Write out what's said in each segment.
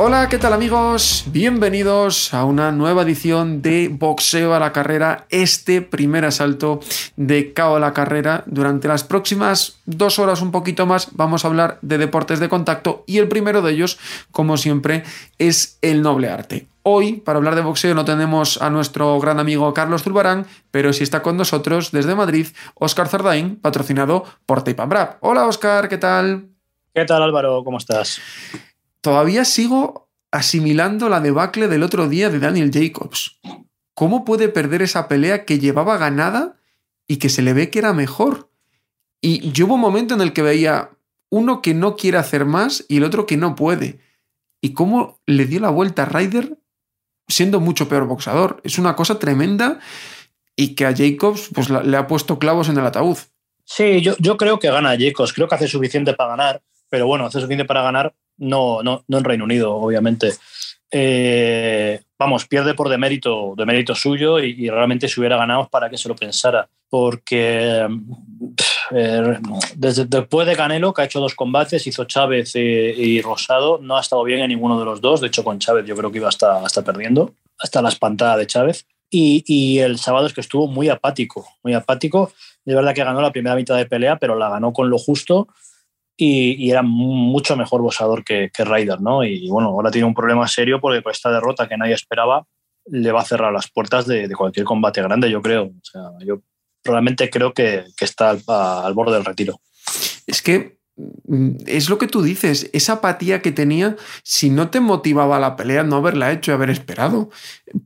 Hola, ¿qué tal amigos? Bienvenidos a una nueva edición de Boxeo a la Carrera, este primer asalto de KO a la Carrera. Durante las próximas dos horas, un poquito más, vamos a hablar de deportes de contacto y el primero de ellos, como siempre, es el noble arte. Hoy, para hablar de boxeo, no tenemos a nuestro gran amigo Carlos Zulbarán, pero sí está con nosotros desde Madrid Oscar Zardain, patrocinado por Tape Brab. Hola Oscar, ¿qué tal? ¿Qué tal Álvaro? ¿Cómo estás? Todavía sigo asimilando la debacle del otro día de Daniel Jacobs. ¿Cómo puede perder esa pelea que llevaba ganada y que se le ve que era mejor? Y yo hubo un momento en el que veía uno que no quiere hacer más y el otro que no puede. Y cómo le dio la vuelta a Ryder siendo mucho peor boxador. Es una cosa tremenda y que a Jacobs pues, le ha puesto clavos en el ataúd. Sí, yo, yo creo que gana Jacobs. Creo que hace suficiente para ganar. Pero bueno, hace suficiente para ganar no, no, no en Reino Unido, obviamente. Eh, vamos, pierde por demérito, mérito suyo y, realmente si hubiera ganado para que se lo pensara. Porque eh, desde, después de Canelo, que ha hecho dos combates, hizo Chávez y, Rosado, no ha estado bien en ninguno de los dos. De hecho, con Chávez yo creo que iba hasta, hasta perdiendo, hasta la espantada de Chávez. Y, y, el sábado es que estuvo muy apático, muy apático. De verdad que ganó la primera mitad de pelea, pero la ganó con lo justo y, era mucho mejor boxeador que, que Ryder, ¿no? Y bueno, ahora tiene un problema serio porque con esta derrota que nadie esperaba le va a cerrar las puertas de, cualquier combate grande, yo creo. Yo realmente creo que, que está al, al, borde del retiro. Es que mm, es lo que tú dices, esa apatía que tenía, si no te motivaba la pelea, no haberla hecho y haber esperado,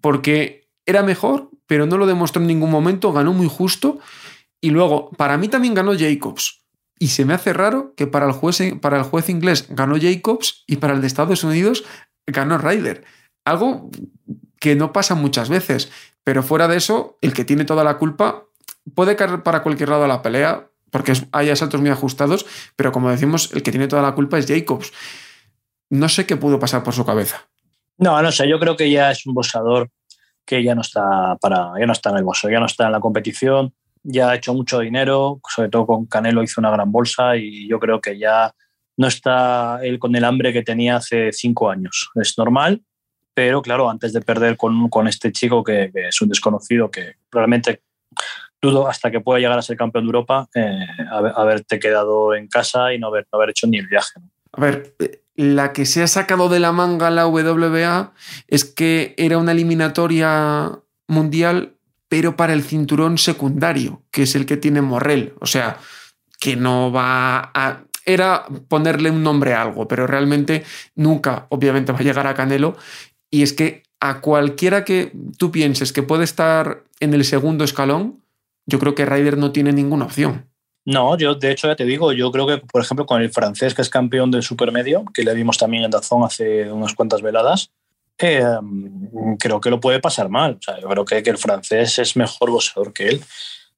porque era mejor, pero no lo demostró en ningún momento, ganó muy justo. Y luego, para mí también ganó Jacobs y se me hace raro que para el, juez, para el juez inglés ganó Jacobs y para el de Estados Unidos ganó Ryder. Algo que no pasa muchas veces. Pero fuera de eso, el que tiene toda la culpa puede caer para cualquier lado a la pelea, porque hay asaltos muy ajustados, pero como decimos, el que tiene toda la culpa es Jacobs. No sé qué pudo pasar por su cabeza. No, no sé, yo creo que ya es un boxeador que ya no está para, ya no está en el boxeo, ya no está en la competición ya ha hecho mucho dinero, sobre todo con Canelo hizo una gran bolsa y yo creo que ya no está él con el hambre que tenía hace cinco años. Es normal, pero claro, antes de perder con, con este chico que, es un desconocido, que realmente dudo hasta que pueda llegar a ser campeón de Europa, eh, haberte quedado en casa y no haber, no haber hecho ni el viaje. A ver, la que se ha sacado de la manga la WBA es que era una eliminatoria mundial pero para el cinturón secundario, que es el que tiene Morrell. O sea, que no va a... Era ponerle un nombre a algo, pero realmente nunca, obviamente, va a llegar a Canelo. Y es que a cualquiera que tú pienses que puede estar en el segundo escalón, yo creo que Ryder no tiene ninguna opción. No, yo de hecho ya te digo, yo creo que, por ejemplo, con el francés que es campeón del supermedio, que le vimos también en Dazón hace unas cuantas veladas, Em, creo que lo puede pasar mal. yo creo que, que, el francés es mejor boxeador que él.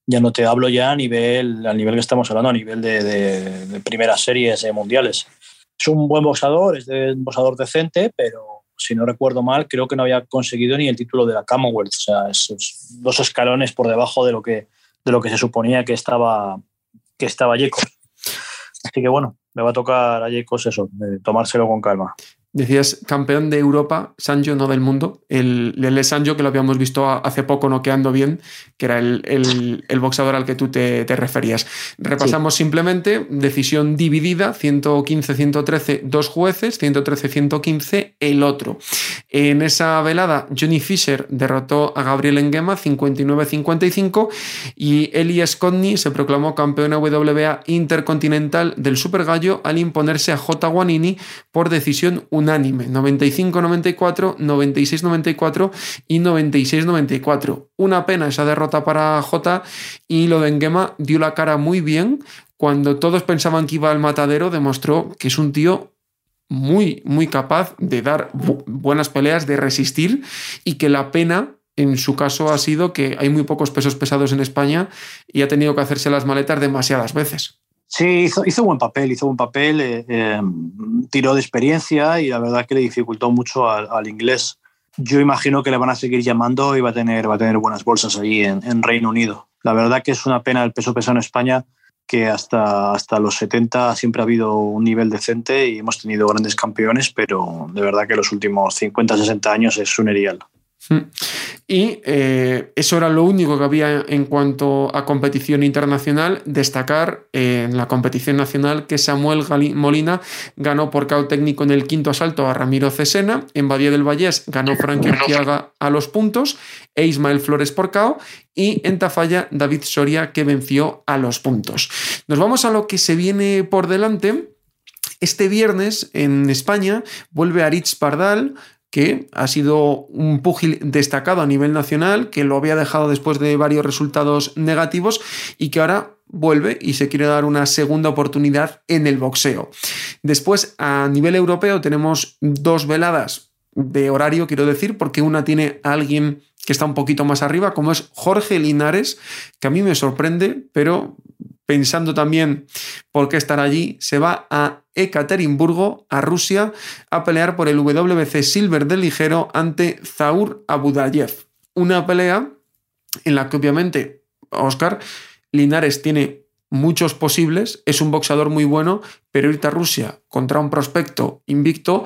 Ya no te hablo ya a nivel, a nivel que estamos hablando, a nivel de, de, primeras series mundiales. Es un buen boxeador, es un boxeador decente, pero si no recuerdo mal, creo que no había conseguido ni el título de la Commonwealth. O sea, es, dos escalones por debajo de lo que, de lo que se suponía que estaba, que estaba Jacobs. Así que bueno, me va a tocar a Jacobs eso, tomárselo con calma. Decías campeón de Europa, Sancho, no del mundo. El Lele Sancho, que lo habíamos visto hace poco noqueando bien, que era el, el, boxeador al que tú te, te referías. Repasamos simplemente, decisión dividida, 115-113, dos jueces, 113-115, el otro. En esa velada, Johnny Fisher derrotó a Gabriel Enguema, 59-55, y Elias Codney se proclamó campeón WBA intercontinental del Super Gallo al imponerse a J. Guanini por decisión unánime, 95-94, 96-94 y 96-94. Una pena esa derrota para Jota y lo de Engema dio la cara muy bien. Cuando todos pensaban que iba al matadero, demostró que es un tío muy, muy capaz de dar buenas peleas, de resistir y que la pena en su caso ha sido que hay muy pocos pesos pesados en España y ha tenido que hacerse las maletas demasiadas veces. Sí, hizo, hizo buen papel, hizo buen papel, eh, eh, tiró de experiencia y la verdad que le dificultó mucho al, inglés. Yo imagino que le van a seguir llamando y va a tener, va a tener buenas bolsas allí en, en Reino Unido. La verdad que es una pena el peso pesado en España que hasta, hasta los 70 siempre ha habido un nivel decente y hemos tenido grandes campeones, pero de verdad que los últimos 50, 60 años es un erial. Mm. Y eh, eso era lo único que había en cuanto a competición internacional. Destacar eh, en la competición nacional que Samuel Molina ganó por cao técnico en el quinto asalto a Ramiro Cesena. En Badía del Vallés ganó Frank Urquiaga a los puntos e Ismael Flores por cao. Y en Tafalla, David Soria que venció a los puntos. Nos vamos a lo que se viene por delante. Este viernes en España vuelve Aritz Pardal que ha sido un púgil destacado a nivel nacional, que lo había dejado después de varios resultados negativos y que ahora vuelve y se quiere dar una segunda oportunidad en el boxeo. Después, a nivel europeo, tenemos dos veladas de horario, quiero decir, porque una tiene a alguien que está un poquito más arriba, como es Jorge Linares, que a mí me sorprende, pero pensando también por qué estar allí, se va a Ekaterimburgo, a Rusia, a pelear por el WBC Silver del ligero ante Zaur Abudayev. Una pelea en la que obviamente Oscar Linares tiene muchos posibles, es un boxeador muy bueno, pero irte a Rusia contra un prospecto invicto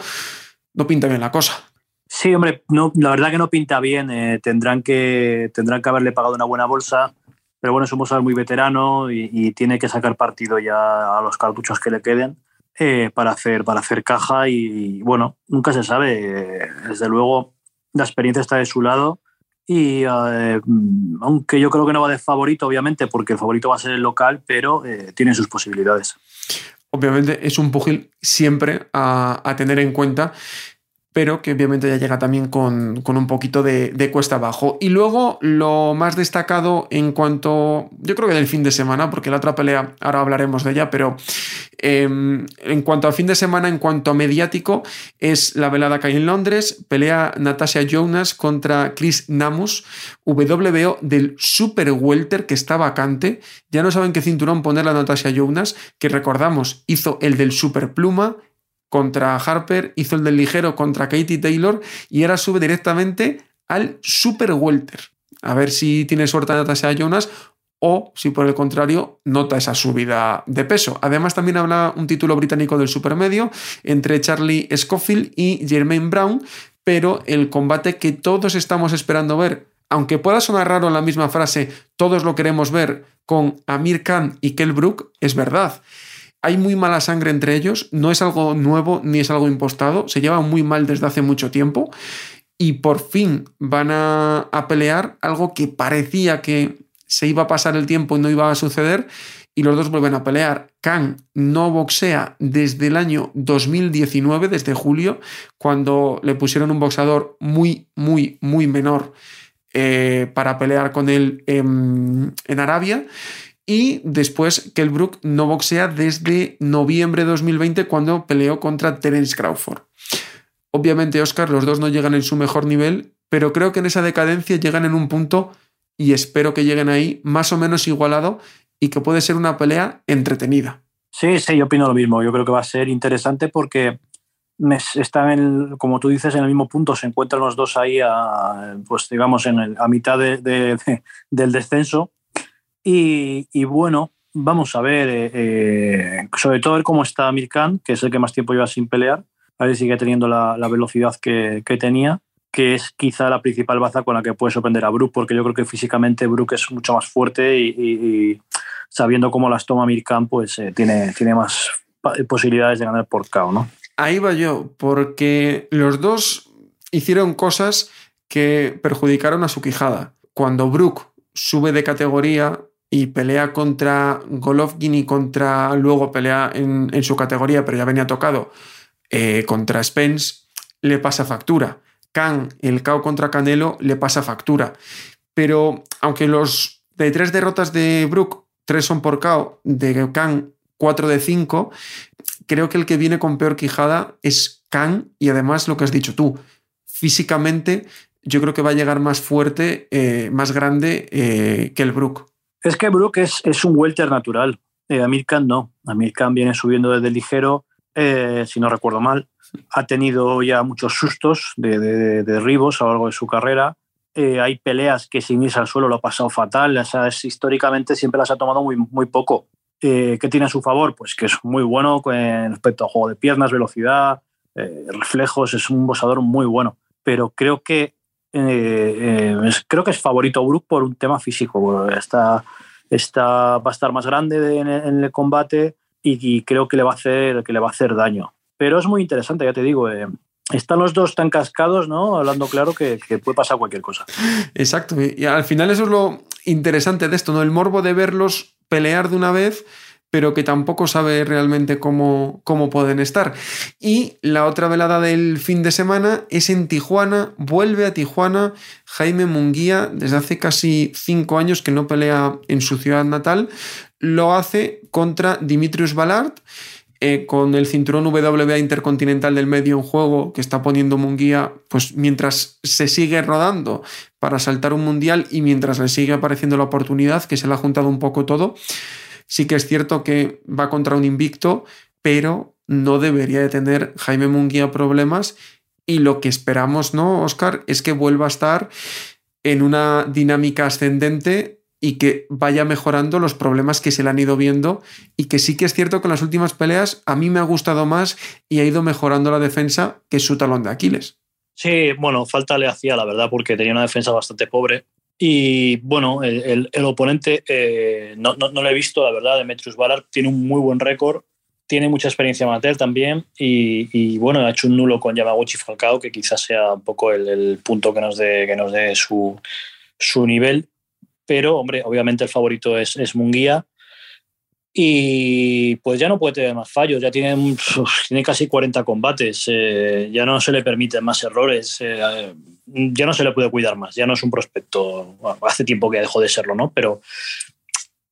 no pinta bien la cosa. Sí, hombre, no, la verdad que no pinta bien. Eh, tendrán, que, tendrán que haberle pagado una buena bolsa pero bueno, es un boxeador muy veterano y, tiene que sacar partido ya a los cartuchos que le queden eh, para, hacer, para hacer caja y, bueno, nunca se sabe. Desde luego, la experiencia está de su lado y eh, aunque yo creo que no va de favorito, obviamente, porque el favorito va a ser el local, pero eh, tiene sus posibilidades. Obviamente es un pugil siempre a, a tener en cuenta pero que obviamente ya llega también con, un poquito de, cuesta abajo. Y luego lo más destacado en cuanto, yo creo que del fin de semana, porque la otra pelea, ahora hablaremos de ella, pero em, en cuanto a fin de semana, en cuanto a mediático, es la velada que hay en Londres, pelea Natasha Jonas contra Chris Namus, WBO del Super Welter que está vacante. Ya no saben qué cinturón poner la Natasha Jonas, que recordamos hizo el del Super Pluma, contra Harper, hizo el del ligero contra Katie Taylor y ahora sube directamente al Super Welter. A ver si tiene suerte Natasha Jonas o si por el contrario nota esa subida de peso. Además también habla un título británico del supermedio entre Charlie Scofield y Jermaine Brown, pero el combate que todos estamos esperando ver, aunque pueda sonar raro en la misma frase, todos lo queremos ver con Amir Khan y Kell Brook, es verdad hay muy mala sangre entre ellos, no es algo nuevo ni es algo impostado, se llevan muy mal desde hace mucho tiempo y por fin van a, pelear algo que parecía que se iba a pasar el tiempo y no iba a suceder y los dos vuelven a pelear. Khan no boxea desde el año 2019, desde julio, cuando le pusieron un boxeador muy, muy, muy menor eh, para pelear con él en, en Arabia. Y después Brook no boxea desde noviembre de 2020 cuando peleó contra Terence Crawford. Obviamente, Oscar, los dos no llegan en su mejor nivel, pero creo que en esa decadencia llegan en un punto y espero que lleguen ahí más o menos igualado y que puede ser una pelea entretenida. Sí, sí, yo opino lo mismo. Yo creo que va a ser interesante porque están, como tú dices, en el mismo punto. Se encuentran los dos ahí, a, pues digamos, en a mitad del descenso y, bueno, vamos a ver, eh, eh, sobre todo ver cómo está Mirkan, que es el que más tiempo lleva sin pelear, a ver si sigue teniendo la, velocidad que, tenía, que es quizá la principal baza con la que puede sorprender a Brook, porque yo creo que físicamente Brook es mucho más fuerte y, sabiendo cómo las toma Mirkan, pues eh, tiene, tiene más posibilidades de ganar por KO, ¿no? Ahí va yo, porque los dos hicieron cosas que perjudicaron a su quijada. Cuando Brook sube de categoría, y pelea contra Golovkin y contra luego pelea en, su categoría, pero ya venía tocado eh, contra Spence le pasa factura. Khan, el KO contra Canelo, le pasa factura. Pero aunque los de tres derrotas de Brook, tres son por KO, de Khan, cuatro de cinco, creo que el que viene con peor quijada es Khan y además lo que has dicho tú, físicamente yo creo que va a llegar más fuerte, eh, más grande eh, que el Brook. Es que Brook es, es un welter natural. Eh, Amir Khan no. Amir Khan viene subiendo desde ligero, si no recuerdo mal. Ha tenido ya muchos sustos de, de, derribos a lo largo de su carrera. hay peleas que sin irse al suelo lo ha pasado fatal. O históricamente siempre las ha tomado muy, muy poco. ¿Qué tiene a su favor? Pues que es muy bueno con respecto a juego de piernas, velocidad, reflejos. Es un boxador muy bueno. Pero creo que eh, eh, creo que es favorito Brook por un tema físico. Está, está, va a estar más grande en, el combate y, creo que le, va a hacer, que le va a hacer daño. Pero es muy interesante, ya te digo. Eh, están los dos tan cascados, ¿no? Hablando claro que, que, puede pasar cualquier cosa. Exacto. Y al final eso es lo interesante de esto, ¿no? El morbo de verlos pelear de una vez pero que tampoco sabe realmente cómo, cómo pueden estar. Y la otra velada del fin de semana es en Tijuana, vuelve a Tijuana Jaime Munguía, desde hace casi cinco años que no pelea en su ciudad natal, lo hace contra Dimitrius Ballard. Eh, con el cinturón WBA Intercontinental del medio en juego que está poniendo Munguía, pues mientras se sigue rodando para saltar un mundial y mientras le sigue apareciendo la oportunidad, que se le ha juntado un poco todo, Sí que es cierto que va contra un invicto, pero no debería de tener Jaime Munguía problemas y lo que esperamos, ¿no, Oscar? Es que vuelva a estar en una dinámica ascendente y que vaya mejorando los problemas que se le han ido viendo y que sí que es cierto que en las últimas peleas a mí me ha gustado más y ha ido mejorando la defensa que su talón de Aquiles. Sí, bueno, falta le hacía, la verdad, porque tenía una defensa bastante pobre y bueno, el, el, oponente eh, no, no, no, lo he visto, la verdad, Demetrius Ballard tiene un muy buen récord, tiene mucha experiencia amateur también y, y, bueno, ha hecho un nulo con Yamaguchi Falcao, que quizás sea un poco el, punto que nos dé, que nos dé su, su nivel. Pero, hombre, obviamente el favorito es, es Munguía y pues ya no puede tener más fallos, ya tiene, tiene casi 40 combates, eh, ya no se le permiten más errores, eh, ya no se le puede cuidar más, ya no es un prospecto, hace tiempo que dejó de serlo, ¿no? Pero,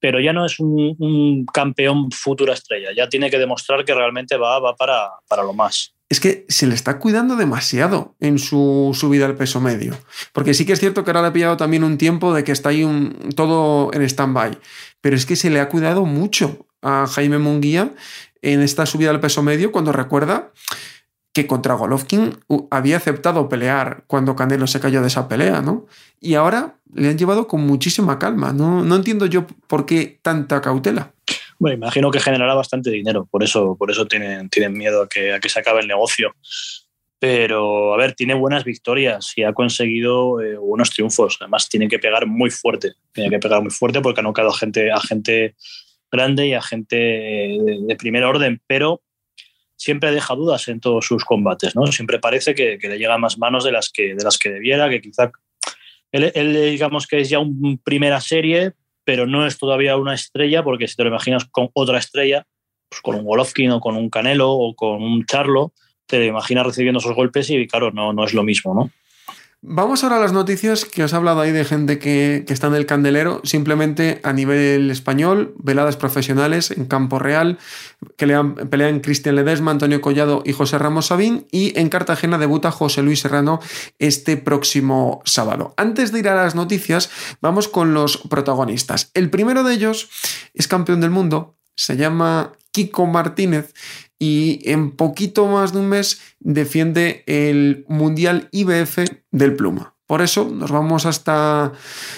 pero ya no es un, campeón futura estrella, ya tiene que demostrar que realmente va, va para, para lo más es que se le está cuidando demasiado en su subida al peso medio. Porque sí que es cierto que ahora le ha pillado también un tiempo de que está ahí todo en stand-by. Pero es que se le ha cuidado mucho a Jaime Munguía en esta subida al peso medio cuando recuerda que contra Golovkin había aceptado pelear cuando Canelo se cayó de esa pelea, ¿no? Y ahora le han llevado con muchísima calma. No, no entiendo yo por qué tanta cautela. Bueno, imagino que generará bastante dinero, por eso, por eso tienen, tienen miedo a que, a que se acabe el negocio. Pero, a ver, tiene buenas victorias y ha conseguido eh, buenos triunfos. Además, tiene que pegar muy fuerte. Tiene que pegar muy fuerte porque ha nocado a gente, a gente grande y a gente de, de primer orden. Pero siempre deja dudas en todos sus combates, ¿no? Siempre parece que, que, le llega más manos de las que, de las que debiera, que quizá él, él digamos que es ya un primera serie, pero no es todavía una estrella, porque si te lo imaginas con otra estrella, pues con un Golovkin o con un Canelo o con un Charlo, te imaginas recibiendo esos golpes y claro, no, no es lo mismo, ¿no? Vamos ahora a las noticias que os he hablado ahí de gente que, que, está en el candelero, simplemente a nivel español, veladas profesionales en campo real, que le pelean Cristian Ledesma, Antonio Collado y José Ramos Sabín, y en Cartagena debuta José Luis Serrano este próximo sábado. Antes de ir a las noticias, vamos con los protagonistas. El primero de ellos es campeón del mundo, se llama Kiko Martínez y en poquito más de un mes defiende el Mundial IBF del Pluma. Por eso nos vamos hasta,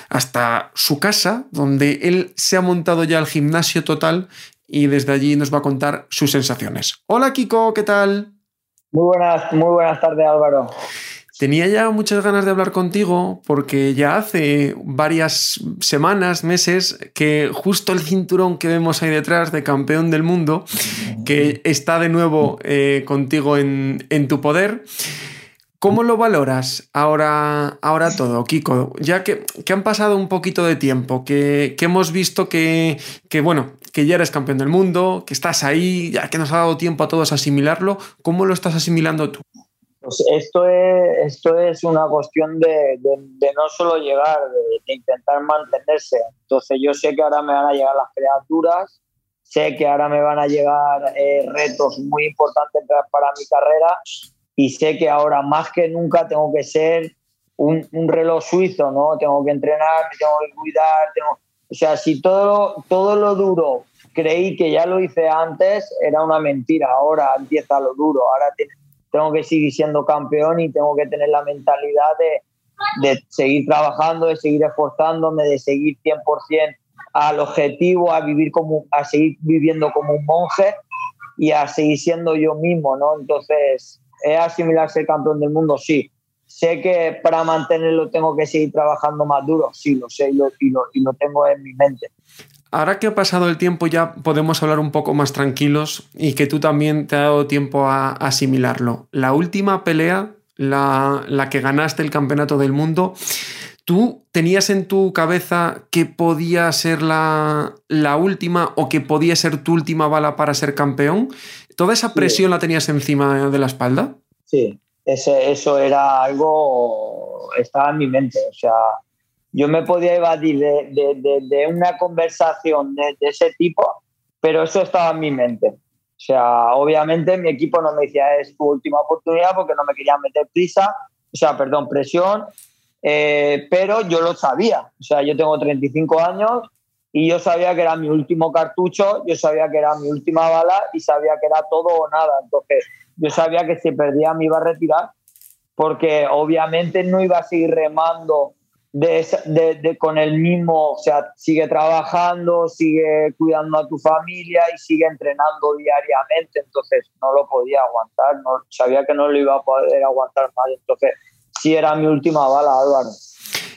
hasta su casa, donde él se ha montado ya el gimnasio total y desde allí nos va a contar sus sensaciones. Hola Kiko, ¿qué tal? Muy buenas, muy buenas tardes Álvaro. Tenía ya muchas ganas de hablar contigo porque ya hace varias semanas, meses, que justo el cinturón que vemos ahí detrás de campeón del mundo, que está de nuevo eh, contigo en, en tu poder, ¿Cómo lo valoras ahora, ahora todo, Kiko? Ya que, que han pasado un poquito de tiempo, que, que hemos visto que, que, bueno, que ya eres campeón del mundo, que estás ahí, ya que nos ha dado tiempo a todos asimilarlo, ¿cómo lo estás asimilando tú? Pues esto es, esto es una cuestión de, de, de no solo llegar, de, de, intentar mantenerse. Entonces yo sé que ahora me van a llegar las criaturas, sé que ahora me van a llegar eh, retos muy importantes para mi carrera y sé que ahora más que nunca tengo que ser un, un reloj suizo, ¿no? Tengo que entrenar, tengo que cuidar, tengo... O sea, si todo, todo lo duro creí que ya lo hice antes, era una mentira. Ahora empieza lo duro. Ahora tengo que seguir siendo campeón y tengo que tener la mentalidad de, de seguir trabajando, de seguir esforzándome, de seguir 100% al objetivo, a vivir como, a seguir viviendo como un monje y a seguir siendo yo mismo, ¿no? Entonces, ¿es asimilar ser campeón del mundo? Sí. Sé que para mantenerlo tengo que seguir trabajando más duro, sí, lo sé y lo, y lo, y lo tengo en mi mente. Ahora que ha pasado el tiempo ya podemos hablar un poco más tranquilos y que tú también te ha dado tiempo a asimilarlo. La última pelea, la, la que ganaste el campeonato del mundo, ¿tú tenías en tu cabeza que podía ser la, la, última o que podía ser tu última bala para ser campeón? ¿Toda esa presión sí. la tenías encima de la espalda? Sí, ese, eso era algo, estaba en mi mente, o sea, yo me podía evadir de, de, de, una conversación de, ese tipo, pero eso estaba en mi mente. O sea, obviamente mi equipo no me decía es tu última oportunidad porque no me querían meter prisa, o sea, perdón, presión, eh, pero yo lo sabía. O sea, yo tengo 35 años y yo sabía que era mi último cartucho, yo sabía que era mi última bala y sabía que era todo o nada. Entonces, yo sabía que si perdía me iba a retirar porque obviamente no iba a seguir remando de, de, de, con el mismo, o sea, sigue trabajando, sigue cuidando a tu familia y sigue entrenando diariamente, entonces no lo podía aguantar, no, sabía que no lo iba a poder aguantar más, entonces sí era mi última bala, Álvaro.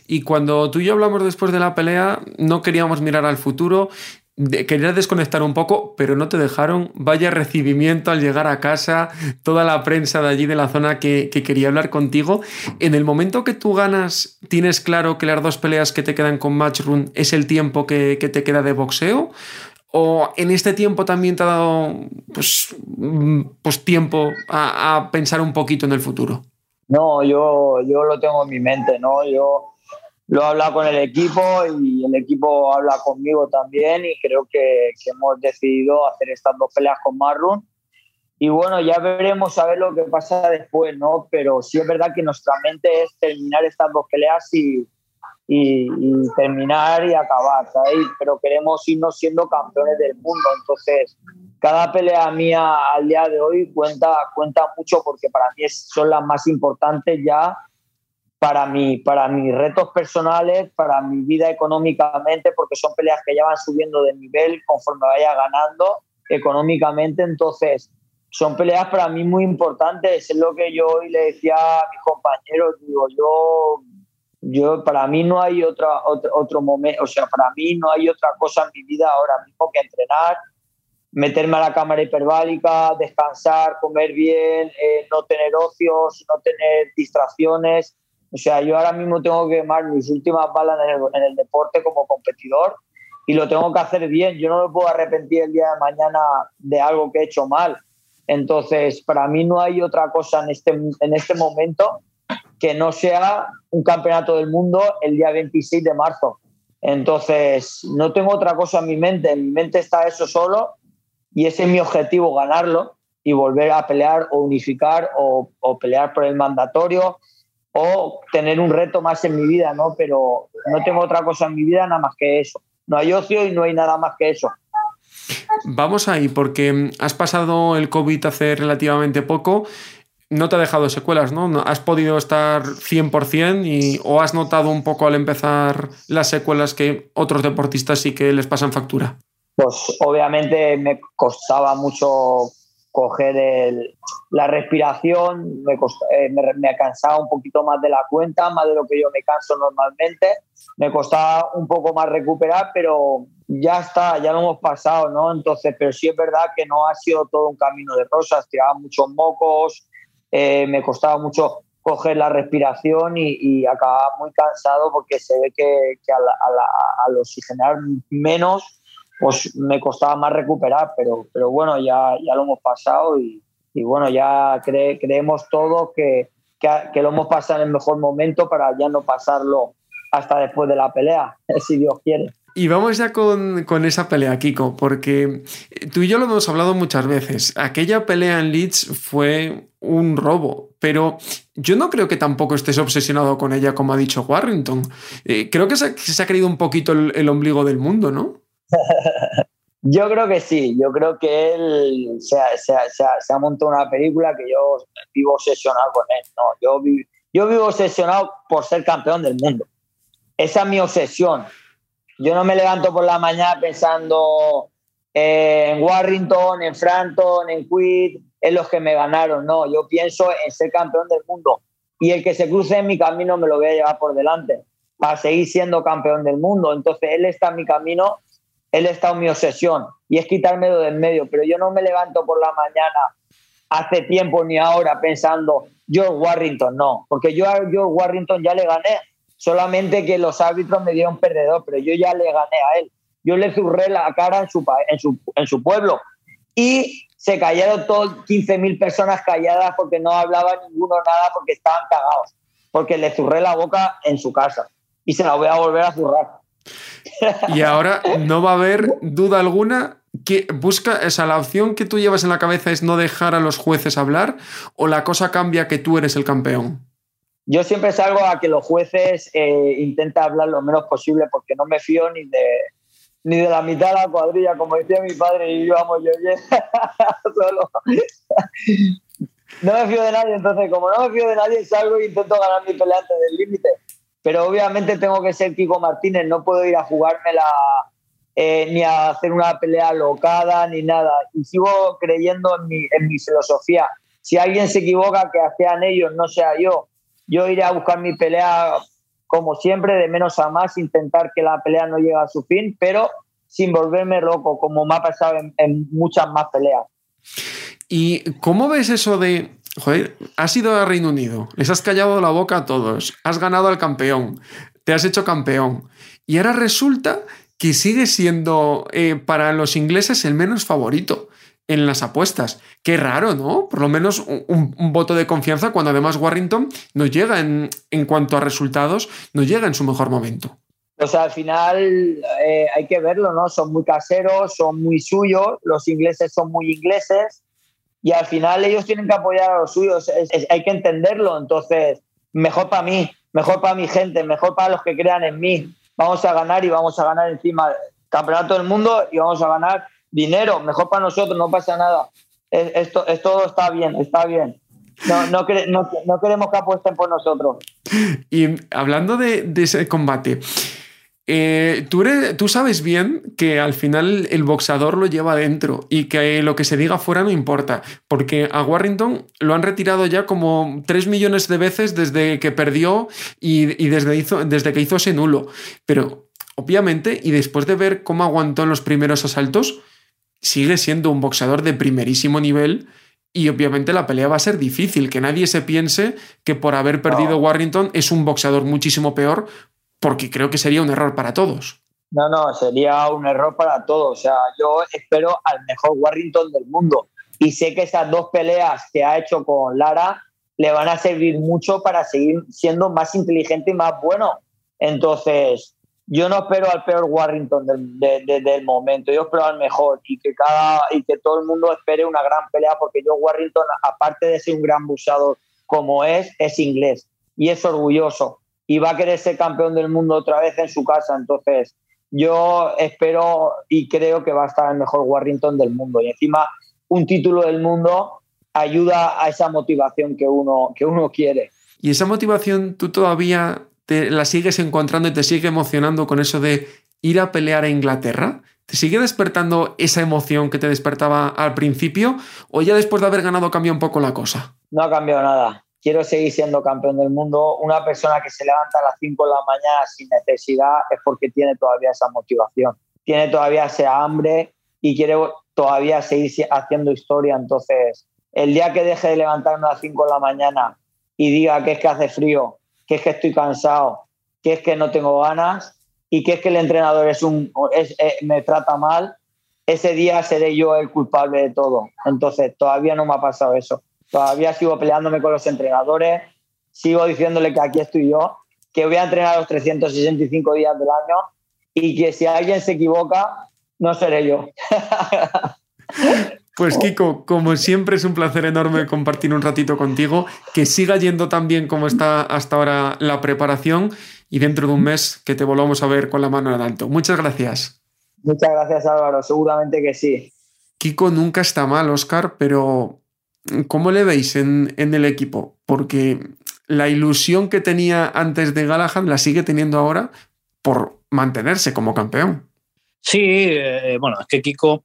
Y cuando tú y yo hablamos después de la pelea, no queríamos mirar al futuro, querías desconectar un poco, pero no te dejaron. Vaya recibimiento al llegar a casa, toda la prensa de allí de la zona que, que, quería hablar contigo. En el momento que tú ganas, ¿tienes claro que las dos peleas que te quedan con Matchroom es el tiempo que, que te queda de boxeo? ¿O en este tiempo también te ha dado pues, pues tiempo a, a pensar un poquito en el futuro? No, yo, yo lo tengo en mi mente, ¿no? Yo lo he hablado con el equipo y el equipo habla conmigo también y creo que, que hemos decidido hacer estas dos peleas con Marlon. Y bueno, ya veremos a ver lo que pasa después, ¿no? Pero sí es verdad que nuestra mente es terminar estas dos peleas y, y, y terminar y acabar, ¿sabes? Pero queremos irnos siendo campeones del mundo. Entonces, cada pelea mía al día de hoy cuenta, cuenta mucho porque para mí son las más importantes ya para, mi, para mis retos personales, para mi vida económicamente, porque son peleas que ya van subiendo de nivel conforme vaya ganando económicamente. Entonces, son peleas para mí muy importantes. Es lo que yo hoy le decía a mis compañeros. Digo, yo, yo para mí no hay otra, otro, otro momento, o sea, para mí no hay otra cosa en mi vida ahora mismo que entrenar, meterme a la cámara hiperbálica, descansar, comer bien, eh, no tener ocios, no tener distracciones o sea, yo ahora mismo tengo que quemar mis últimas balas en el, en el, deporte como competidor y lo tengo que hacer bien. Yo no me puedo arrepentir el día de mañana de algo que he hecho mal. Entonces, para mí no hay otra cosa en este, en este momento que no sea un campeonato del mundo el día 26 de marzo. Entonces, no tengo otra cosa en mi mente. En mi mente está eso solo y ese es mi objetivo, ganarlo y volver a pelear o unificar o, o pelear por el mandatorio o tener un reto más en mi vida, ¿no? Pero no tengo otra cosa en mi vida nada más que eso. No hay ocio y no hay nada más que eso. Vamos ahí, porque has pasado el COVID hace relativamente poco, no te ha dejado secuelas, ¿no? Has podido estar 100% y, o has notado un poco al empezar las secuelas que otros deportistas sí que les pasan factura. Pues obviamente me costaba mucho coger la respiración, me, eh, me, me, cansaba un poquito más de la cuenta, más de lo que yo me canso normalmente, me costaba un poco más recuperar, pero ya está, ya lo hemos pasado, ¿no? Entonces, pero sí es verdad que no ha sido todo un camino de rosas, tiraba muchos mocos, eh, me costaba mucho, coger la respiración y, acababa muy cansado porque se ve que, al oxigenar menos pues me costaba más recuperar, pero, pero bueno, ya, ya lo hemos pasado y, bueno, ya creemos todos que, que, lo hemos pasado en el mejor momento para ya no pasarlo hasta después de la pelea, si Dios quiere. Y vamos ya con, con, esa pelea, Kiko, porque tú y yo lo hemos hablado muchas veces. Aquella pelea en Leeds fue un robo, pero yo no creo que tampoco estés obsesionado con ella, como ha dicho Warrington. Eh, creo que se, se, ha creído un poquito el ombligo del mundo, ¿no? yo creo que sí, yo creo que él se ha, se, se ha, montado una película que yo vivo obsesionado con él. No, yo, yo vivo obsesionado por ser campeón del mundo. Esa es mi obsesión. Yo no me levanto por la mañana pensando en Warrington, en Frampton, en Quid, en los que me ganaron. No, yo pienso en ser campeón del mundo. Y el que se cruce en mi camino me lo voy a llevar por delante para seguir siendo campeón del mundo. Entonces él está en mi camino él está en mi obsesión y es quitármelo del medio, pero yo no me levanto por la mañana hace tiempo ni ahora pensando George Warrington, no, porque yo a George Warrington ya le gané, solamente que los árbitros me dieron perdedor, pero yo ya le gané a él. Yo le zurré la cara en su, en en su pueblo y se callaron todos 15.000 personas calladas porque no hablaba ninguno nada porque estaban cagados, porque le zurré la boca en su casa y se la voy a volver a zurrar. Y ahora no va a haber duda alguna que busca, esa la opción que tú llevas en la cabeza es no dejar a los jueces hablar o la cosa cambia que tú eres el campeón. Yo siempre salgo a que los jueces eh, intenten hablar lo menos posible porque no me fío ni de, ni de la mitad de la cuadrilla, como decía mi padre, y yo amo yo solo. no me fío de nadie, entonces como no me fío de nadie, salgo e intento ganar mi pelea antes del límite pero obviamente tengo que ser Kiko Martínez, no puedo ir a jugármela eh, ni a hacer una pelea locada ni nada. Y sigo creyendo en mi, en mi filosofía. Si alguien se equivoca, que sean ellos, no sea yo. Yo iré a buscar mi pelea como siempre, de menos a más, intentar que la pelea no llegue a su fin, pero sin volverme loco, como me ha pasado en muchas más peleas. ¿Y cómo ves eso de Joder, has ido a Reino Unido, les has callado la boca a todos, has ganado al campeón, te has hecho campeón. Y ahora resulta que sigue siendo eh, para los ingleses el menos favorito en las apuestas. Qué raro, ¿no? Por lo menos un, voto de confianza cuando además Warrington no llega en, cuanto a resultados, no llega en su mejor momento. O sea, al final eh, hay que verlo, ¿no? Son muy caseros, son muy suyos, los ingleses son muy ingleses y al final ellos tienen que apoyar a los suyos, hay que entenderlo, entonces mejor para mí, mejor para mi gente, mejor para los que crean en mí, vamos a ganar y vamos a ganar encima campeonato del mundo y vamos a ganar dinero, mejor para nosotros, no pasa nada, esto, todo está bien, está bien. No, no, queremos que apuesten por nosotros. Y hablando de ese combate, eh, tú, tú, sabes bien que al final el boxeador lo lleva dentro y que lo que se diga fuera no importa, porque a Warrington lo han retirado ya como 3 millones de veces desde que perdió y, desde, hizo, desde que hizo ese nulo. Pero obviamente, y después de ver cómo aguantó en los primeros asaltos, sigue siendo un boxeador de primerísimo nivel. Y obviamente la pelea va a ser difícil, que nadie se piense que por haber perdido Warrington es un boxeador muchísimo peor, porque creo que sería un error para todos. No, no, sería un error para todos. O sea, yo espero al mejor Warrington del mundo y sé que esas dos peleas que ha hecho con Lara le van a servir mucho para seguir siendo más inteligente y más bueno. Entonces, yo no espero al peor Warrington del, del momento, yo espero al mejor y que, cada, y que todo el mundo espere una gran pelea porque yo Warrington, aparte de ser un gran busador como es, es inglés y es orgulloso y va a querer ser campeón del mundo otra vez en su casa. Entonces, yo espero y creo que va a estar el mejor Warrington del mundo. Y encima, un título del mundo ayuda a esa motivación que uno, que uno quiere. ¿Y esa motivación tú todavía te la sigues encontrando y te sigue emocionando con eso de ir a pelear a Inglaterra? ¿Te sigue despertando esa emoción que te despertaba al principio? ¿O ya después de haber ganado cambia un poco la cosa? No ha cambiado nada quiero seguir siendo campeón del mundo. Una persona que se levanta a las 5 de la mañana sin necesidad es porque tiene todavía esa motivación, tiene todavía esa hambre y quiere todavía seguir haciendo historia. Entonces, el día que deje de levantarme a las 5 de la mañana y diga que es que hace frío, que es que estoy cansado, que es que no tengo ganas y que es que el entrenador es un, eh, me trata mal, ese día seré yo el culpable de todo. Entonces, todavía no me ha pasado eso. Todavía sigo peleándome con los entrenadores, sigo diciéndole que aquí estoy yo, que voy a entrenar los 365 días del año y que si alguien se equivoca, no seré yo. Pues Kiko, como siempre es un placer enorme compartir un ratito contigo, que siga yendo tan bien como está hasta ahora la preparación y dentro de un mes que te volvamos a ver con la mano en alto. Muchas gracias. Muchas gracias Álvaro, seguramente que sí. Kiko nunca está mal, Oscar, pero ¿cómo le veis en, el equipo? Porque la ilusión que tenía antes de Galahad la sigue teniendo ahora por mantenerse como campeón. Sí, eh, bueno, es que Kiko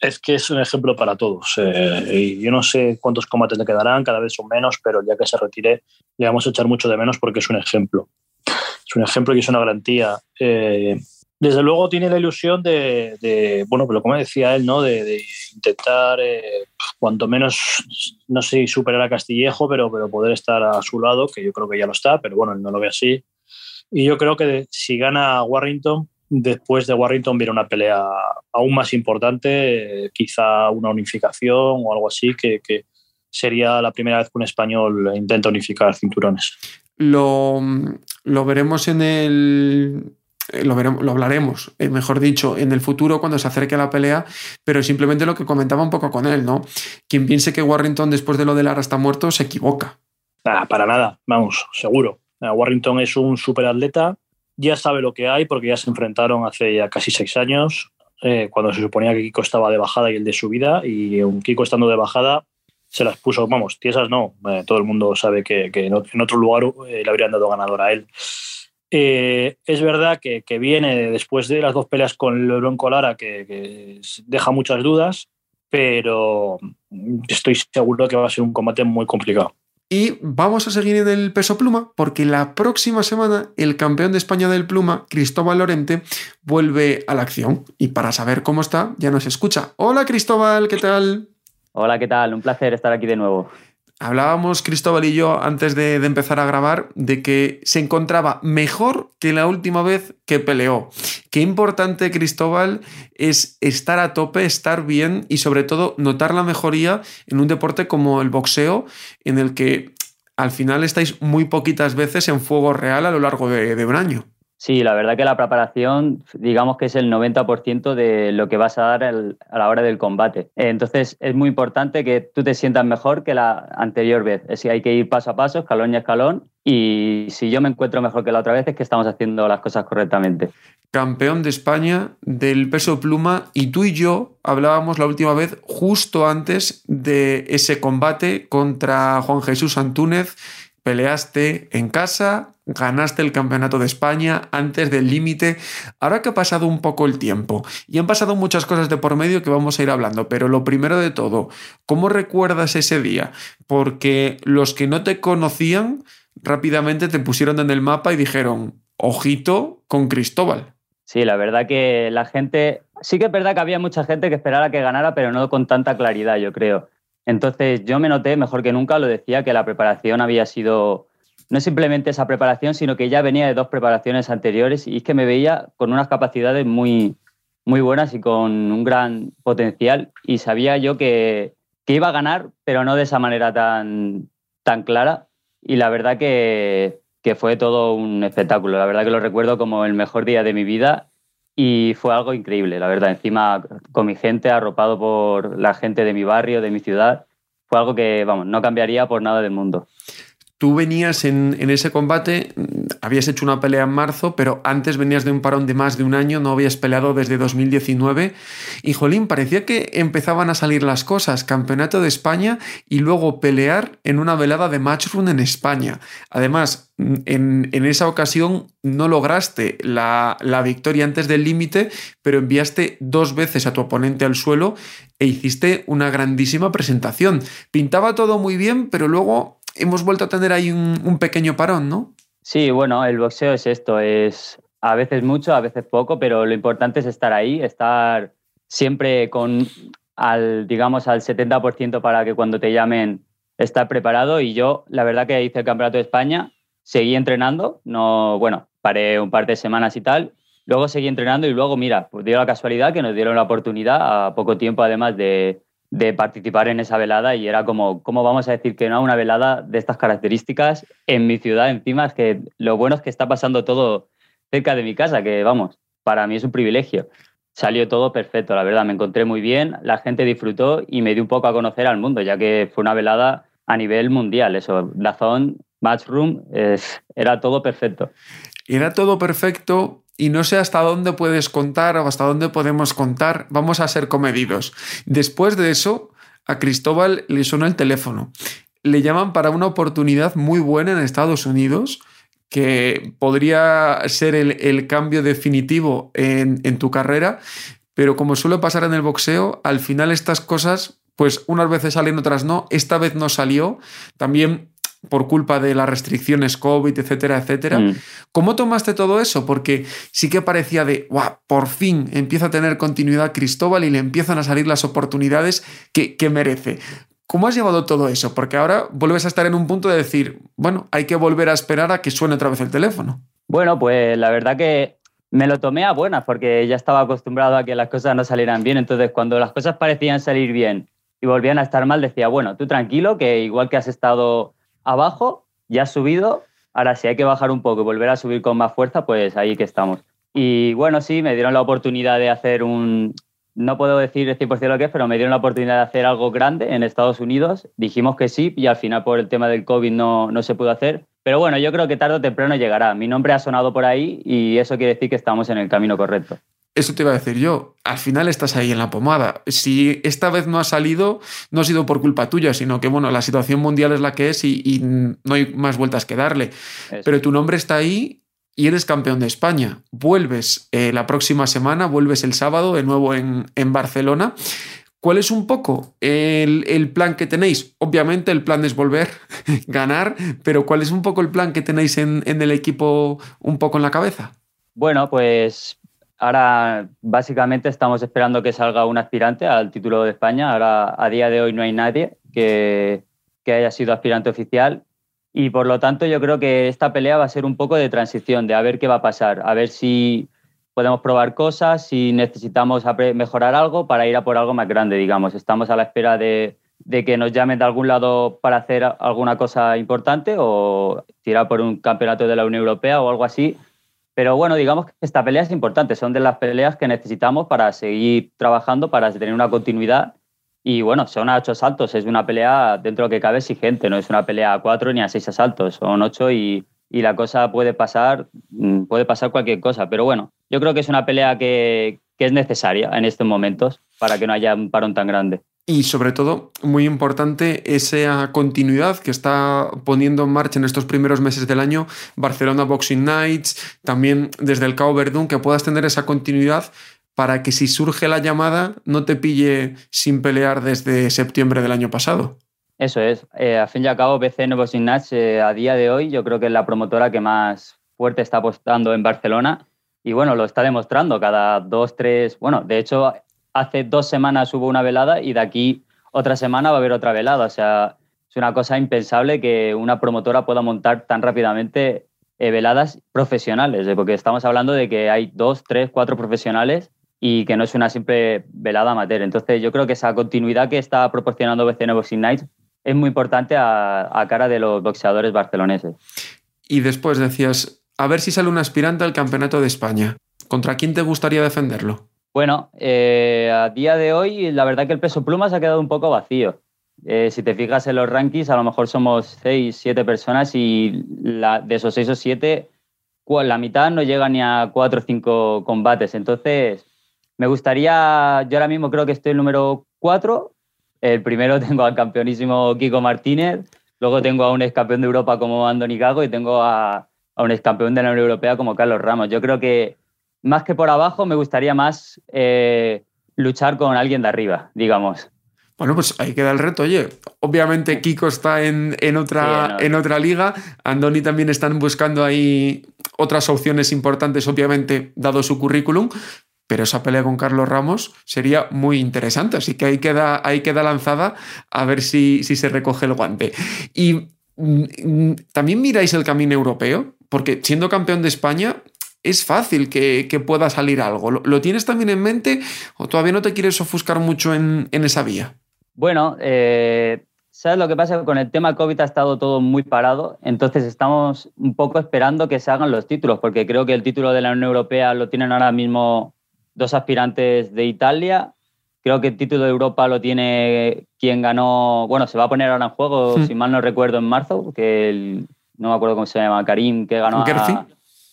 es que es un ejemplo para todos. Eh, y yo no sé cuántos combates le quedarán, cada vez son menos, pero ya que se retire, le vamos a echar mucho de menos porque es un ejemplo. Es un ejemplo y es una garantía. Eh, desde luego tiene la ilusión de, bueno, pero como decía él, ¿no? De, intentar, eh, cuanto menos, no sé superar a Castillejo, pero, pero poder estar a su lado, que yo creo que ya lo está, pero bueno, él no lo ve así. Y yo creo que si gana Warrington, después de Warrington viene una pelea aún más importante, quizá una unificación o algo así, que, sería la primera vez que un español intenta unificar cinturones. Lo, veremos en el. Lo, veremos, lo hablaremos, eh, mejor dicho, en el futuro cuando se acerque a la pelea, pero simplemente lo que comentaba un poco con él, ¿no? Quien piense que Warrington después de lo de Lara está muerto se equivoca. para nada, vamos, seguro. Warrington es un superatleta ya sabe lo que hay porque ya se enfrentaron hace ya casi seis años, eh, cuando se suponía que Kiko estaba de bajada y el de subida, y un Kiko estando de bajada se las puso, vamos, tiesas no, eh, todo el mundo sabe que, en otro lugar eh, le habrían dado ganador a él. Es verdad que, viene después de las dos peleas con Lebron Colara, que, que deja muchas dudas, pero estoy seguro que va a ser un combate muy complicado. Y vamos a seguir en el peso pluma porque la próxima semana el campeón de España del pluma, Cristóbal Lorente, vuelve a la acción. Y para saber cómo está, ya nos escucha. Hola Cristóbal, ¿qué tal? Hola, ¿qué tal? Un placer estar aquí de nuevo. Hablábamos, Cristóbal y yo, antes de, empezar a grabar, de que se encontraba mejor que la última vez que peleó. Qué importante, Cristóbal, es estar a tope, estar bien y sobre todo notar la mejoría en un deporte como el boxeo, en el que al final estáis muy poquitas veces en fuego real a lo largo de un año. Sí, la verdad que la preparación, digamos que es el 90% de lo que vas a dar a la hora del combate. Entonces, es muy importante que tú te sientas mejor que la anterior vez. Es que hay que ir paso a paso, escalón y escalón. Y si yo me encuentro mejor que la otra vez, es que estamos haciendo las cosas correctamente. Campeón de España del peso pluma y tú y yo hablábamos la última vez justo antes de ese combate contra Juan Jesús Antúnez peleaste en casa, ganaste el campeonato de España antes del límite. Ahora que ha pasado un poco el tiempo y han pasado muchas cosas de por medio que vamos a ir hablando, pero lo primero de todo, ¿cómo recuerdas ese día? Porque los que no te conocían rápidamente te pusieron en el mapa y dijeron, ojito con Cristóbal. Sí, la verdad que la gente, sí que es verdad que había mucha gente que esperara que ganara, pero no con tanta claridad, yo creo. Entonces yo me noté mejor que nunca, lo decía, que la preparación había sido no simplemente esa preparación, sino que ya venía de dos preparaciones anteriores y es que me veía con unas capacidades muy, muy buenas y con un gran potencial y sabía yo que, iba a ganar, pero no de esa manera tan, tan clara y la verdad que, que fue todo un espectáculo, la verdad que lo recuerdo como el mejor día de mi vida y fue algo increíble, la verdad. Encima, con mi gente, arropado por la gente de mi barrio, de mi ciudad, fue algo que, vamos, no cambiaría por nada del mundo. Tú venías en, ese combate, habías hecho una pelea en marzo, pero antes venías de un parón de más de un año, no habías peleado desde 2019. Y Jolín, parecía que empezaban a salir las cosas. Campeonato de España y luego pelear en una velada de Matchroom en España. Además, en, esa ocasión no lograste la victoria antes del límite, pero enviaste dos veces a tu oponente al suelo e hiciste una grandísima presentación. Pintaba todo muy bien, pero luego hemos vuelto a tener ahí un, pequeño parón, ¿no? Sí, bueno, el boxeo es esto, es a veces mucho, a veces poco, pero lo importante es estar ahí, estar siempre con al, digamos, al 70% para que cuando te llamen estar preparado y yo la verdad que hice el Campeonato de España, seguí entrenando, no, bueno, paré un par de semanas y tal, luego seguí entrenando y luego, mira, pues dio la casualidad que nos dieron la oportunidad a poco tiempo además de, de participar en esa velada y era como, ¿cómo vamos a decir que no a una velada de estas características en mi ciudad encima? Es que lo bueno es que está pasando todo cerca de mi casa, que vamos, para mí es un privilegio. Salió todo perfecto, la verdad, me encontré muy bien, la gente disfrutó y me dio un poco a conocer al mundo, ya que fue una velada a nivel mundial, eso, la zona, Matchroom, era todo perfecto. Era todo perfecto y no sé hasta dónde puedes contar o hasta dónde podemos contar. Vamos a ser comedidos. Después de eso, a Cristóbal le suena el teléfono. Le llaman para una oportunidad muy buena en Estados Unidos que podría ser el, cambio definitivo en, en tu carrera, pero como suele pasar en el boxeo, al final estas cosas, pues unas veces salen, otras no. Esta vez no salió. También por culpa de las restricciones COVID, etcétera, etcétera. Mm. ¿Cómo tomaste todo eso? Porque sí que parecía de, ¡guau! Por fin empieza a tener continuidad Cristóbal y le empiezan a salir las oportunidades que, que merece. ¿Cómo has llevado todo eso? Porque ahora vuelves a estar en un punto de decir, bueno, hay que volver a esperar a que suene otra vez el teléfono. Bueno, pues la verdad que me lo tomé a buenas porque ya estaba acostumbrado a que las cosas no salieran bien. Entonces, cuando las cosas parecían salir bien y volvían a estar mal, decía, bueno, tú tranquilo, que igual que has estado abajo, ya has subido, ahora si hay que bajar un poco y volver a subir con más fuerza, pues ahí que estamos. Y bueno, sí, me dieron la oportunidad de hacer un, no puedo decir 100% lo que es, pero me dieron la oportunidad de hacer algo grande en Estados Unidos. Dijimos que sí y al final por el tema del COVID no, no se pudo hacer. Pero bueno, yo creo que tarde o temprano llegará. Mi nombre ha sonado por ahí y eso quiere decir que estamos en el camino correcto. Eso te iba a decir yo. Al final estás ahí en la pomada. Si esta vez no ha salido, no ha sido por culpa tuya, sino que bueno, la situación mundial es la que es y, no hay más vueltas que darle. Pero tu nombre está ahí y eres campeón de España. Vuelves eh, la próxima semana, vuelves el sábado de nuevo en, Barcelona. ¿Cuál es un poco el, plan que tenéis? Obviamente el plan es volver, ganar, pero ¿cuál es un poco el plan que tenéis en, en el equipo un poco en la cabeza? Bueno, pues ahora básicamente estamos esperando que salga un aspirante al título de España. Ahora a día de hoy no hay nadie que, que haya sido aspirante oficial y por lo tanto yo creo que esta pelea va a ser un poco de transición, de a ver qué va a pasar, a ver si podemos probar cosas, si necesitamos mejorar algo para ir a por algo más grande, digamos. Estamos a la espera de, que nos llamen de algún lado para hacer alguna cosa importante o tirar por un campeonato de la Unión Europea o algo así. Pero bueno, digamos que esta pelea es importante, son de las peleas que necesitamos para seguir trabajando, para tener una continuidad y bueno, son a ocho asaltos, es una pelea dentro de lo que cabe exigente, no es una pelea a cuatro ni a seis asaltos, son ocho y, y la cosa puede pasar, mm, puede pasar cualquier cosa. Pero bueno, yo creo que es una pelea que, que es necesaria en estos momentos para que no haya un parón tan grande. Y sobre todo, muy importante, esa continuidad que está poniendo en marcha en estos primeros meses del año Barcelona Boxing Nights, también desde el Cabo Verdún, que puedas tener esa continuidad para que si surge la llamada no te pille sin pelear desde septiembre del año pasado. Eso es. Eh, a fin y al cabo, BCN Boxing Natch eh, a día de hoy yo creo que es la promotora que más fuerte está apostando en Barcelona y bueno, lo está demostrando cada dos, tres, bueno, de hecho hace dos semanas hubo una velada y de aquí otra semana va a haber otra velada. O sea, es una cosa impensable que una promotora pueda montar tan rápidamente eh, veladas profesionales, porque estamos hablando de que hay dos, tres, cuatro profesionales y que no es una simple velada amateur. Entonces yo creo que esa continuidad que está proporcionando BCN Boxing Nights es muy importante a, cara de los boxeadores barceloneses. Y después decías, a ver si sale un aspirante al Campeonato de España. ¿Contra quién te gustaría defenderlo? Bueno, eh, a día de hoy la verdad que el peso pluma se ha quedado un poco vacío. Eh, si te fijas en los rankings, a lo mejor somos seis, siete personas y de esos seis o siete, la mitad no llega ni a cuatro o cinco combates. Entonces, me gustaría, yo ahora mismo creo que estoy el número 4. El primero tengo al campeonísimo Kiko Martínez, luego tengo a un ex campeón de Europa como Andoni Gago y tengo a, un ex campeón de la Unión Europea como Carlos Ramos. Yo creo que más que por abajo me gustaría más eh, luchar con alguien de arriba, digamos. Bueno, pues ahí queda el reto. Oye, obviamente Kiko está en, otra, en otra liga. Andoni también están buscando ahí otras opciones importantes, obviamente, dado su currículum pero esa pelea con Carlos Ramos sería muy interesante. Así que ahí queda, ahí queda lanzada a ver si, si se recoge el guante. Y mm, mm, también miráis el camino europeo, porque siendo campeón de España, es fácil que, pueda salir algo. ¿Lo, tienes también en mente o todavía no te quieres ofuscar mucho en, esa vía? Bueno, eh, ¿sabes lo que pasa? Con el tema COVID ha estado todo muy parado, entonces estamos un poco esperando que se hagan los títulos, porque creo que el título de la Unión Europea lo tienen ahora mismo dos aspirantes de Italia. Creo que el título de Europa lo tiene quien ganó, bueno, se va a poner ahora en juego, hmm. si mal no recuerdo, en marzo, que no me acuerdo cómo se llama, Karim, que ganó a...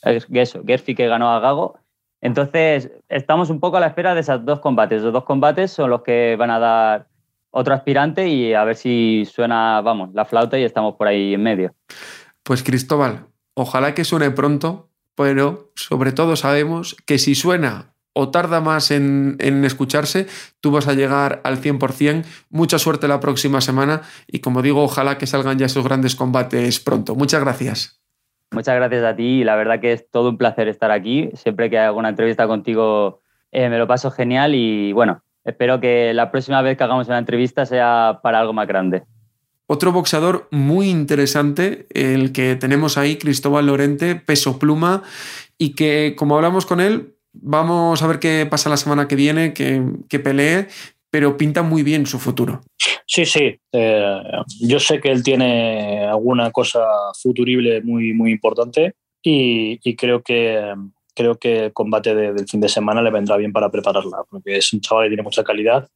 Eso, Gerfi que ganó a Gago. Entonces, estamos un poco a la espera de esos dos combates. Los dos combates son los que van a dar otro aspirante y a ver si suena, vamos, la flauta y estamos por ahí en medio. Pues Cristóbal, ojalá que suene pronto, pero sobre todo sabemos que si suena o tarda más en, en, escucharse, tú vas a llegar al 100%. Mucha suerte la próxima semana y como digo, ojalá que salgan ya esos grandes combates pronto. Muchas gracias. Muchas gracias a ti y la verdad que es todo un placer estar aquí. Siempre que hago una entrevista contigo eh, me lo paso genial y bueno, espero que la próxima vez que hagamos una entrevista sea para algo más grande. Otro boxeador muy interesante, el que tenemos ahí, Cristóbal Lorente, peso pluma, y que como hablamos con él, vamos a ver qué pasa la semana que viene, que, que pelee, pero pinta muy bien su futuro. Sí, sí. Eh, yo sé que él tiene alguna cosa futurible muy, muy importante y, creo que creo que el combate del fin de semana le vendrá bien para prepararla, porque es un chaval que tiene mucha calidad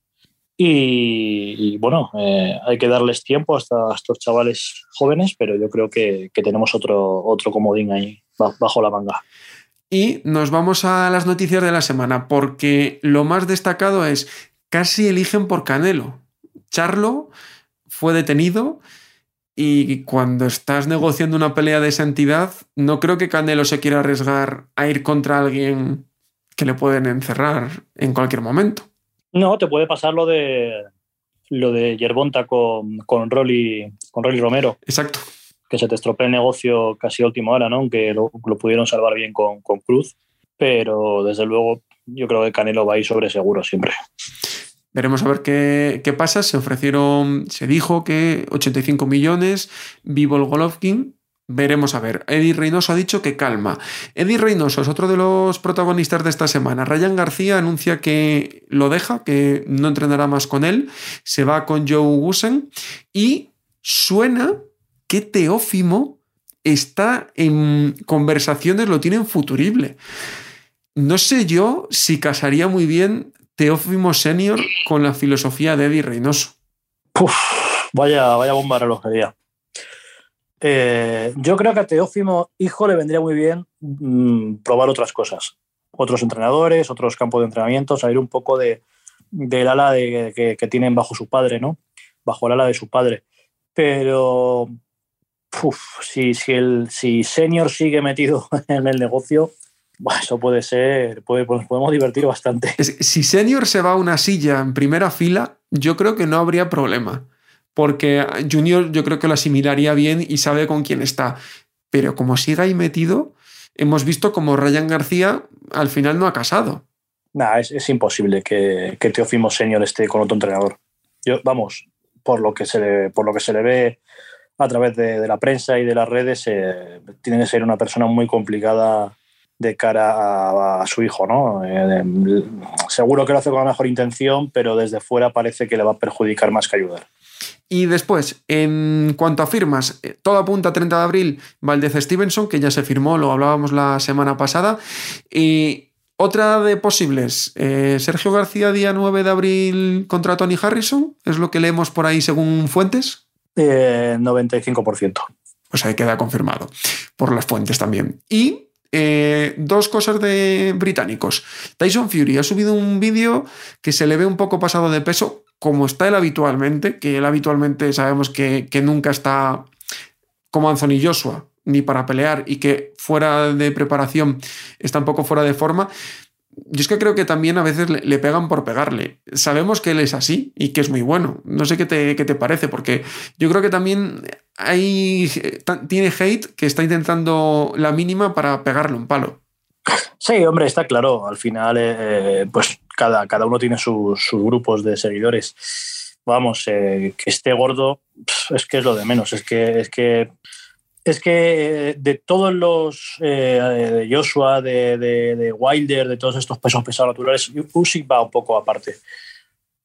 y, bueno, eh, hay que darles tiempo hasta a estos chavales jóvenes, pero yo creo que, que tenemos otro, otro comodín ahí bajo la manga. Y nos vamos a las noticias de la semana, porque lo más destacado es casi eligen por Canelo. Charlo fue detenido y cuando estás negociando una pelea de esa entidad, no creo que Canelo se quiera arriesgar a ir contra alguien que le pueden encerrar en cualquier momento. No, te puede pasar lo de lo de Yerbonta con, con, Rolly, con Rolly Romero. Exacto. Que se te estropea el negocio casi a última hora, ¿no? Aunque lo, pudieron salvar bien con, con Cruz. Pero desde luego yo creo que Canelo va a ir sobre seguro siempre. Veremos a ver qué, pasa. Se ofrecieron, se dijo que 85 millones, vivo el Golovkin. Veremos a ver. Eddie Reynoso ha dicho que calma. Eddie Reynoso es otro de los protagonistas de esta semana. Ryan García anuncia que lo deja, que no entrenará más con él. Se va con Joe Gusen. Y suena que Teófimo está en conversaciones, lo tienen futurible. No sé yo si casaría muy bien Teófimo Senior con la filosofía de Eddie Reynoso. vaya, vaya bomba relojería. Eh, yo creo que a Teófimo hijo le vendría muy bien mm, probar otras cosas. Otros entrenadores, otros campos de entrenamiento, salir un poco de, del ala de, que, tienen bajo su padre, ¿no? Bajo el ala de su padre. Pero si, si, el, si Senior sigue metido en el negocio, eso puede ser, puede, podemos divertir bastante. Si Senior se va a una silla en primera fila, yo creo que no habría problema. Porque Junior yo creo que lo asimilaría bien y sabe con quién está. Pero como siga ahí metido, hemos visto como Ryan García al final no ha casado. Nah, es, imposible que, que Teofimo Senior esté con otro entrenador. Yo, vamos, por lo que se le, por lo que se le ve a través de, la prensa y de las redes, eh, tiene que ser una persona muy complicada de cara a, su hijo, ¿no? Eh, seguro que lo hace con la mejor intención, pero desde fuera parece que le va a perjudicar más que ayudar. Y después, en cuanto a firmas, eh, todo apunta a 30 de abril, Valdez Stevenson, que ya se firmó, lo hablábamos la semana pasada. Y otra de posibles, eh, Sergio García, día 9 de abril contra Tony Harrison, es lo que leemos por ahí según fuentes. 95%. Pues ahí queda confirmado por las fuentes también. Y eh, dos cosas de británicos. Tyson Fury ha subido un vídeo que se le ve un poco pasado de peso, como está él habitualmente, que él habitualmente sabemos que, nunca está como Anthony Joshua, ni para pelear, y que fuera de preparación está un poco fuera de forma. Yo es que creo que también a veces le, pegan por pegarle. Sabemos que él es así y que es muy bueno. No sé qué te, qué te parece, porque yo creo que también hay, tiene hate que está intentando la mínima para pegarle un palo. Sí, hombre, está claro. Al final, eh, pues cada, cada uno tiene sus, grupos de seguidores. Vamos, eh, que esté gordo es que es lo de menos. Es que, es que, es que de todos los de Joshua, de, Wilder, de todos estos pesos pesados naturales, Usyk va un poco aparte.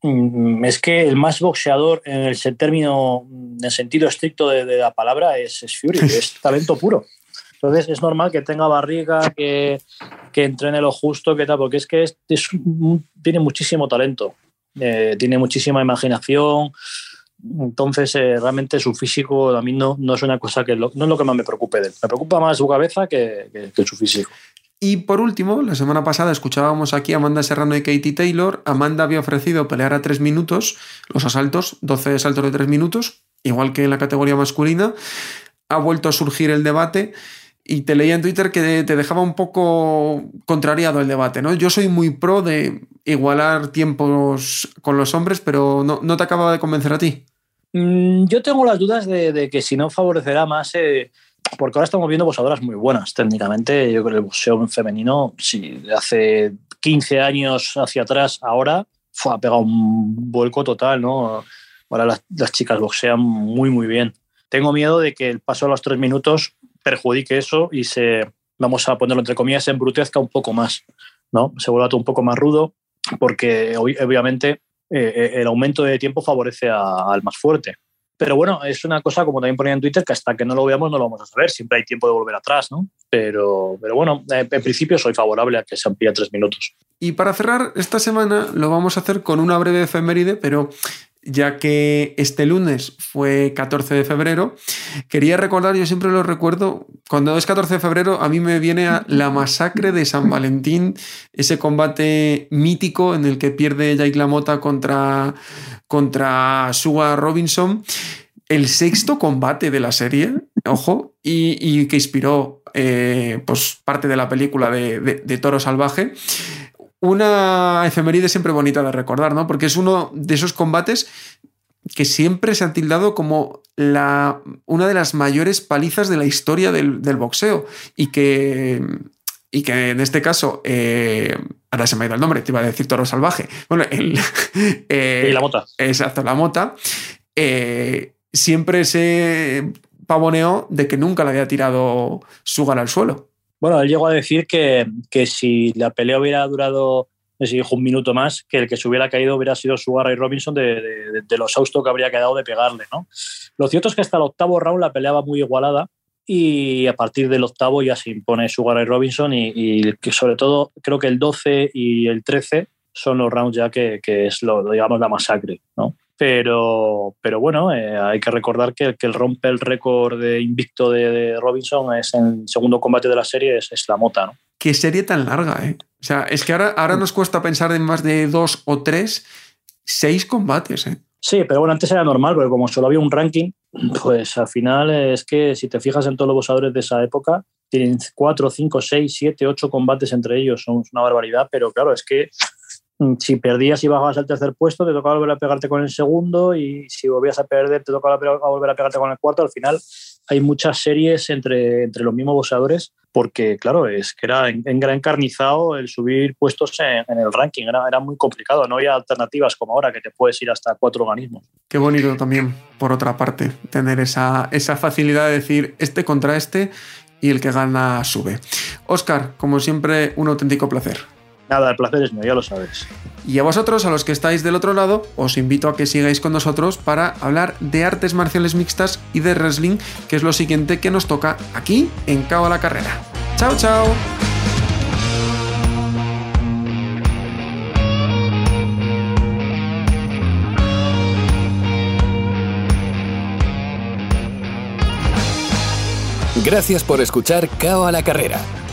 Mm, es que el más boxeador en el término, en el sentido estricto de, la palabra es, Fury, es talento puro. Entonces es normal que tenga barriga, que, que entrene lo justo, que tal, porque es que tiene muchísimo talento, eh, tiene muchísima imaginación. Entonces, eh, realmente su físico a mí no, no es una cosa que no es lo que más me preocupe de él. Me preocupa más su cabeza que, que su físico. Y por último, la semana pasada escuchábamos aquí a Amanda Serrano y Katie Taylor. Amanda había ofrecido pelear a tres minutos, los asaltos, 12 asaltos de tres minutos, igual que en la categoría masculina. Ha vuelto a surgir el debate y te leía en Twitter que te dejaba un poco contrariado el debate, ¿no? Yo soy muy pro de igualar tiempos con los hombres, pero no, te acaba de convencer a ti. Mm, yo tengo las dudas de, que si no favorecerá más eh, porque ahora estamos viendo boxeadoras muy buenas técnicamente. Yo creo que el boxeo femenino, si hace 15 años hacia atrás, ahora fue, ha pegado un vuelco total, ¿no? Ahora las, chicas boxean muy, muy bien. Tengo miedo de que el paso a los tres minutos perjudique eso y se, vamos a ponerlo entre comillas, se embrutezca un poco más, ¿no? Se vuelva todo un poco más rudo, porque obviamente eh, eh, el aumento de tiempo favorece al más fuerte. Pero bueno, es una cosa, como también ponía en Twitter, que hasta que no lo veamos no lo vamos a saber. Siempre hay tiempo de volver atrás, ¿no? Pero, pero bueno, en principio soy favorable a que se amplíe tres minutos. Y para cerrar esta semana lo vamos a hacer con una breve efeméride, pero ya que este lunes fue 14 de febrero, quería recordar, yo siempre lo recuerdo, cuando es 14 de febrero a mí me viene a la masacre de San Valentín, ese combate mítico en el que pierde Jake LaMotta contra, contra Suga Robinson, el sexto combate de la serie, ojo, y, que inspiró eh, pues, parte de la película de Toro Salvaje una efeméride siempre bonita de recordar, ¿no? Porque es uno de esos combates que siempre se han tildado como la, una de las mayores palizas de la historia del, boxeo y que, y que en este caso, eh, ahora se me ha ido el nombre, te iba a decir toro salvaje, bueno, el, eh, la mota. Exacto, la mota, eh, siempre se pavoneó de que nunca le había tirado Sugar al suelo. Bueno, él llegó a decir que, que si la pelea hubiera durado un minuto más, que el que se hubiera caído hubiera sido Sugar y Robinson de, de, los austos que habría quedado de pegarle. ¿no? Lo cierto es que hasta el octavo round la pelea va muy igualada y a partir del octavo ya se impone Sugar y Robinson y, que sobre todo creo que el 12 y el 13 son los rounds ya que, que es lo, digamos la masacre. ¿no? Pero, pero bueno, eh, hay que recordar que, que el rompe el récord de invicto de, Robinson es en el segundo combate de la serie, es, la mota, ¿no? Qué serie tan larga, ¿eh? O sea, es que ahora, ahora nos cuesta pensar en más de dos o tres, seis combates, ¿eh? Sí, pero bueno, antes era normal, porque como solo había un ranking, pues al final es que si te fijas en todos los boxeadores de esa época, tienen cuatro, cinco, seis, siete, ocho combates entre ellos, son una barbaridad, pero claro, es que Mm, si perdías y bajabas al tercer puesto, te tocaba volver a pegarte con el segundo y si volvías a perder, te tocaba volver a pegarte con el cuarto. Al final hay muchas series entre, entre los mismos boxeadores porque, claro, es que era en, gran encarnizado el subir puestos en, el ranking. Era, era, muy complicado, no había alternativas como ahora que te puedes ir hasta cuatro organismos. Qué bonito también, por otra parte, tener esa, esa facilidad de decir este contra este y el que gana sube. Oscar, como siempre, un auténtico placer. Nada, el placer es mío, ya lo sabes. Y a vosotros, a los que estáis del otro lado, os invito a que sigáis con nosotros para hablar de artes marciales mixtas y de wrestling, que es lo siguiente que nos toca aquí en Cao a la Carrera. ¡Chao, chao! Gracias por escuchar Cao a la Carrera